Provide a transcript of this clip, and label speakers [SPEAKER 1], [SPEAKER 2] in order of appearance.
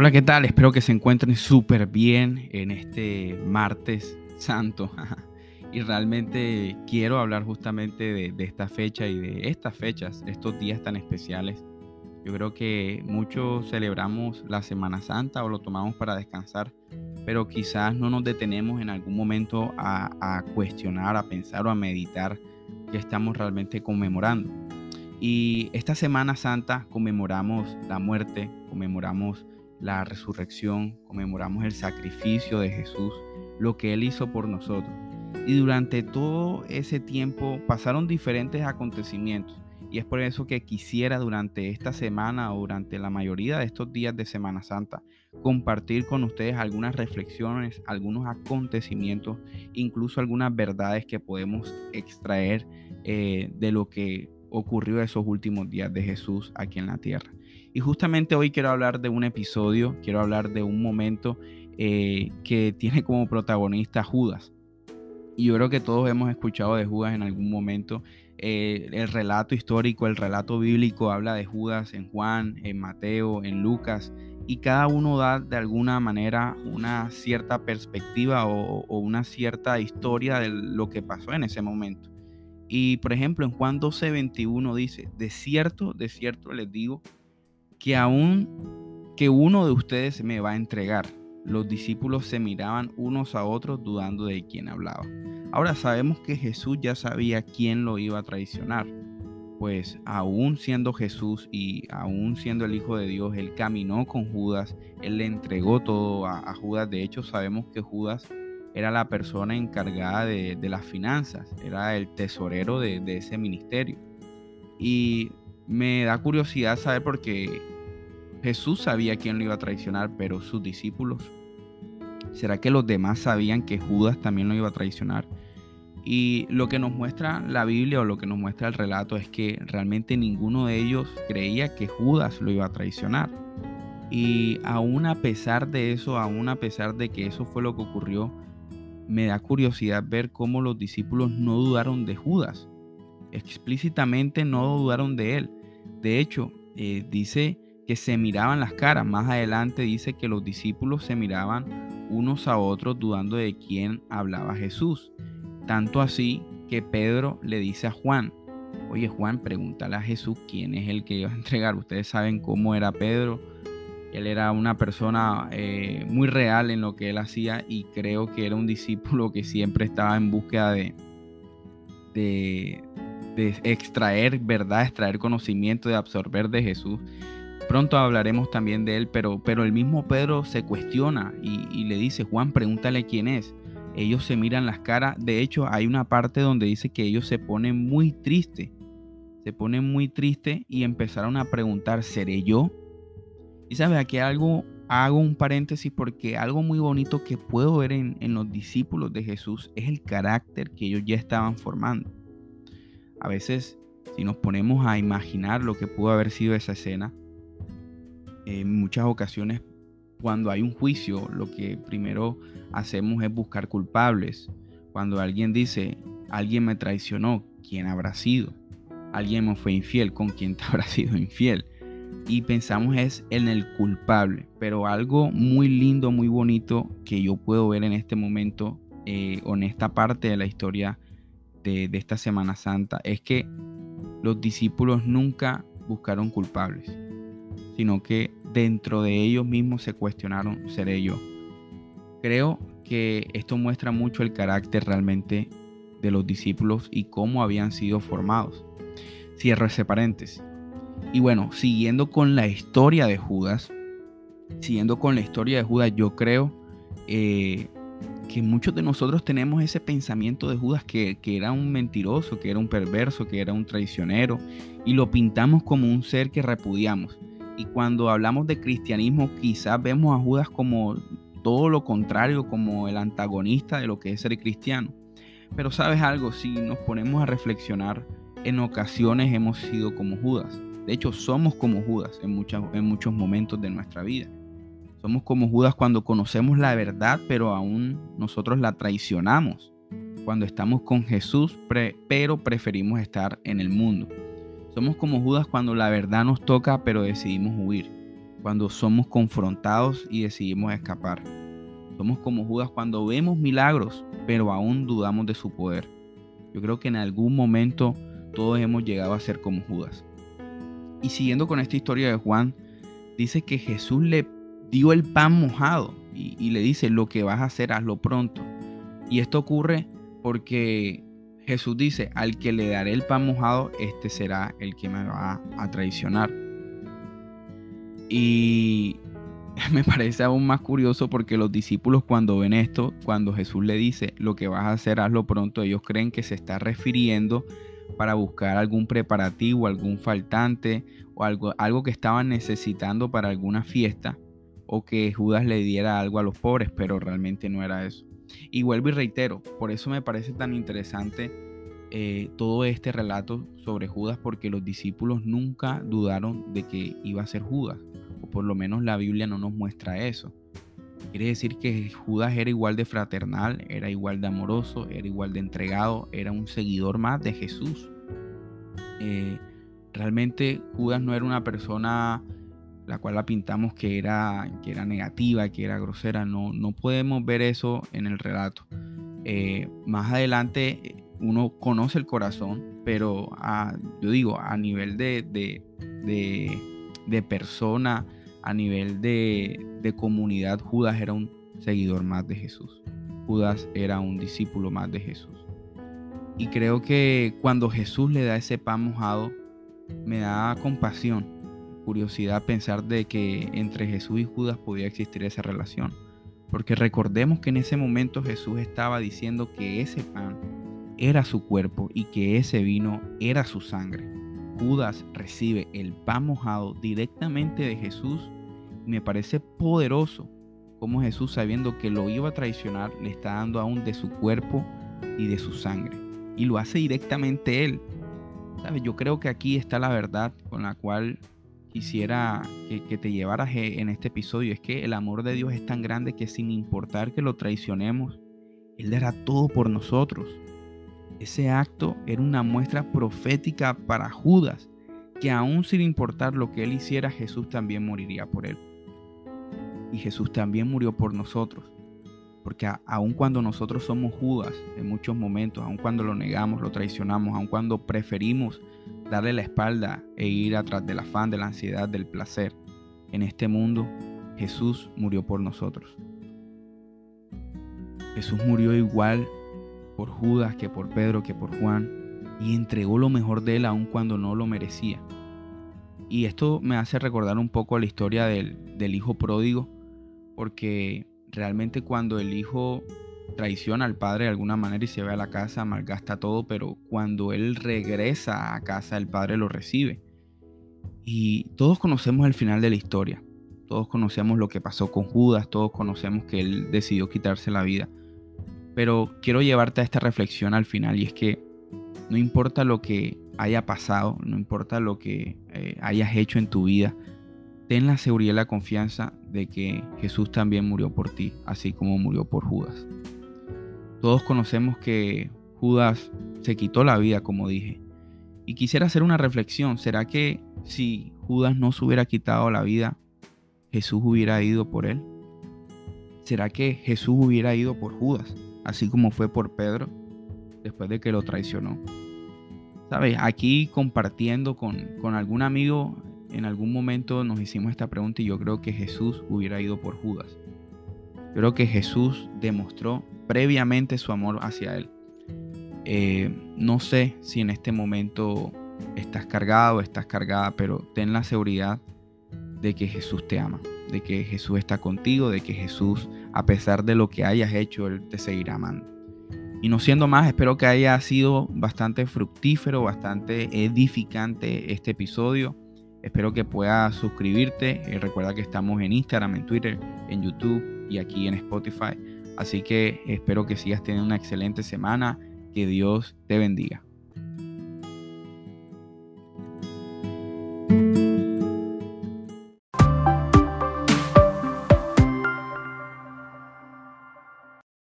[SPEAKER 1] Hola, ¿qué tal? Espero que se encuentren súper bien en este martes santo. y realmente quiero hablar justamente de, esta fecha y de estas fechas, estos días tan especiales. Yo creo que muchos celebramos la Semana Santa o lo tomamos para descansar, pero quizás no nos detenemos en algún momento a, a cuestionar, a pensar o a meditar que estamos realmente conmemorando. Y esta Semana Santa conmemoramos la muerte, conmemoramos la resurrección, conmemoramos el sacrificio de Jesús, lo que Él hizo por nosotros. Y durante todo ese tiempo pasaron diferentes acontecimientos. Y es por eso que quisiera durante esta semana o durante la mayoría de estos días de Semana Santa compartir con ustedes algunas reflexiones, algunos acontecimientos, incluso algunas verdades que podemos extraer eh, de lo que ocurrió esos últimos días de Jesús aquí en la tierra. Y justamente hoy quiero hablar de un episodio, quiero hablar de un momento eh, que tiene como protagonista Judas. Y yo creo que todos hemos escuchado de Judas en algún momento. Eh, el relato histórico, el relato bíblico habla de Judas en Juan, en Mateo, en Lucas. Y cada uno da de alguna manera una cierta perspectiva o, o una cierta historia de lo que pasó en ese momento. Y por ejemplo, en Juan 12, 21 dice, de cierto, de cierto les digo, que aún que uno de ustedes me va a entregar. Los discípulos se miraban unos a otros dudando de quién hablaba. Ahora sabemos que Jesús ya sabía quién lo iba a traicionar, pues aún siendo Jesús y aún siendo el Hijo de Dios, él caminó con Judas, él le entregó todo a, Judas. De hecho, sabemos que Judas era la persona encargada de, las finanzas, era el tesorero de, ese ministerio. Y me da curiosidad saber porque Jesús sabía quién lo iba a traicionar, pero sus discípulos, ¿será que los demás sabían que Judas también lo iba a traicionar? Y lo que nos muestra la Biblia o lo que nos muestra el relato es que realmente ninguno de ellos creía que Judas lo iba a traicionar. Y aún a pesar de eso, aún a pesar de que eso fue lo que ocurrió, me da curiosidad ver cómo los discípulos no dudaron de Judas. Explícitamente no dudaron de él. De hecho, eh, dice que se miraban las caras. Más adelante dice que los discípulos se miraban unos a otros dudando de quién hablaba Jesús. Tanto así que Pedro le dice a Juan, oye Juan, pregúntale a Jesús quién es el que iba a entregar. Ustedes saben cómo era Pedro. Él era una persona eh, muy real en lo que él hacía y creo que era un discípulo que siempre estaba en búsqueda de, de, de extraer verdad, extraer conocimiento, de absorber de Jesús. Pronto hablaremos también de él, pero, pero el mismo Pedro se cuestiona y, le dice, Juan, pregúntale quién es. Ellos se miran las caras. De hecho, hay una parte donde dice que ellos se ponen muy tristes. Se ponen muy tristes y empezaron a preguntar, ¿seré yo? Y sabe, aquí algo, hago un paréntesis porque algo muy bonito que puedo ver en, en los discípulos de Jesús es el carácter que ellos ya estaban formando. A veces, si nos ponemos a imaginar lo que pudo haber sido esa escena, en muchas ocasiones cuando hay un juicio, lo que primero hacemos es buscar culpables. Cuando alguien dice, alguien me traicionó, ¿quién habrá sido? Alguien me fue infiel, ¿con quién te habrá sido infiel? Y pensamos es en el culpable. Pero algo muy lindo, muy bonito que yo puedo ver en este momento eh, en esta parte de la historia de, esta Semana Santa es que los discípulos nunca buscaron culpables, sino que dentro de ellos mismos se cuestionaron, ¿seré yo? Creo que esto muestra mucho el carácter realmente de los discípulos y cómo habían sido formados. Cierro ese paréntesis. Y bueno, siguiendo con la historia de Judas, siguiendo con la historia de Judas, yo creo eh, que muchos de nosotros tenemos ese pensamiento de Judas que, que, era un mentiroso, que era un perverso, que era un traicionero, y lo pintamos como un ser que repudiamos. Y cuando hablamos de cristianismo, quizás vemos a Judas como todo lo contrario, como el antagonista de lo que es ser cristiano. Pero sabes algo, si nos ponemos a reflexionar, en ocasiones hemos sido como Judas. De hecho, somos como Judas en, en muchos momentos de nuestra vida. Somos como Judas cuando conocemos la verdad, pero aún nosotros la traicionamos. Cuando estamos con Jesús, pero preferimos estar en el mundo. Somos como Judas cuando la verdad nos toca, pero decidimos huir. cuando somos confrontados y decidimos escapar. Somos como Judas cuando vemos milagros, pero aún dudamos de su poder. Yo creo que en algún momento todos hemos llegado a ser como Judas. Y siguiendo con esta historia de Juan, dice que Jesús le dio el pan mojado y, le dice, lo que vas a hacer, hazlo pronto. Y esto ocurre porque Jesús dice, al que le daré el pan mojado, este será el que me va a traicionar. Y me parece aún más curioso porque los discípulos cuando ven esto, cuando Jesús le dice, lo que vas a hacer, hazlo pronto, ellos creen que se está refiriendo para buscar algún preparativo, algún faltante o algo, algo que estaban necesitando para alguna fiesta o que Judas le diera algo a los pobres, pero realmente no era eso. Y vuelvo y reitero, por eso me parece tan interesante eh, todo este relato sobre Judas, porque los discípulos nunca dudaron de que iba a ser Judas, o por lo menos la Biblia no nos muestra eso. Quiere decir que Judas era igual de fraternal, era igual de amoroso, era igual de entregado, era un seguidor más de Jesús. Eh, realmente Judas no era una persona la cual la pintamos que era, que era negativa, que era grosera. No, no podemos ver eso en el relato. Eh, más adelante uno conoce el corazón, pero yo digo, a nivel de, de, persona, a nivel de, de comunidad, Judas era un seguidor más de Jesús. Judas era un discípulo más de Jesús. Y creo que cuando Jesús le da ese pan mojado, me da compasión curiosidad pensar de que entre Jesús y Judas podía existir esa relación. Porque recordemos que en ese momento Jesús estaba diciendo que ese pan era su cuerpo y que ese vino era su sangre. Judas recibe el pan mojado directamente de Jesús y me parece poderoso como Jesús sabiendo que lo iba a traicionar le está dando aún de su cuerpo y de su sangre. Y lo hace directamente él. ¿Sabes? Yo creo que aquí está la verdad con la cual quisiera que, te llevaras en este episodio es que el amor de Dios es tan grande que sin importar que lo traicionemos, Él dará todo por nosotros. Ese acto era una muestra profética para Judas, que aún sin importar lo que él hiciera, Jesús también moriría por él. Y Jesús también murió por nosotros. Porque aun cuando nosotros somos Judas en muchos momentos, aun cuando lo negamos, lo traicionamos, aun cuando preferimos darle la espalda e ir atrás del afán, de la ansiedad, del placer. En este mundo, Jesús murió por nosotros. Jesús murió igual por Judas que por Pedro, que por Juan, y entregó lo mejor de él aun cuando no lo merecía. Y esto me hace recordar un poco la historia del, del hijo pródigo, porque realmente cuando el hijo traiciona al padre de alguna manera y se va a la casa, malgasta todo, pero cuando él regresa a casa, el padre lo recibe. Y todos conocemos el final de la historia. Todos conocemos lo que pasó con Judas, todos conocemos que él decidió quitarse la vida. Pero quiero llevarte a esta reflexión al final y es que no importa lo que haya pasado, no importa lo que eh, hayas hecho en tu vida, ten la seguridad y la confianza de que Jesús también murió por ti, así como murió por Judas. Todos conocemos que Judas se quitó la vida, como dije. Y quisiera hacer una reflexión. ¿Será que si Judas no se hubiera quitado la vida, Jesús hubiera ido por él? ¿Será que Jesús hubiera ido por Judas, así como fue por Pedro, después de que lo traicionó? ¿Sabes? Aquí compartiendo con, con algún amigo, en algún momento nos hicimos esta pregunta y yo creo que Jesús hubiera ido por Judas. Yo creo que Jesús demostró previamente su amor hacia Él. Eh, no sé si en este momento estás cargado o estás cargada, pero ten la seguridad de que Jesús te ama, de que Jesús está contigo, de que Jesús, a pesar de lo que hayas hecho, Él te seguirá amando. Y no siendo más, espero que haya sido bastante fructífero, bastante edificante este episodio. Espero que puedas suscribirte. Eh, recuerda que estamos en Instagram, en Twitter, en YouTube y aquí en Spotify. Así que espero que sigas teniendo una excelente semana. Que Dios te bendiga.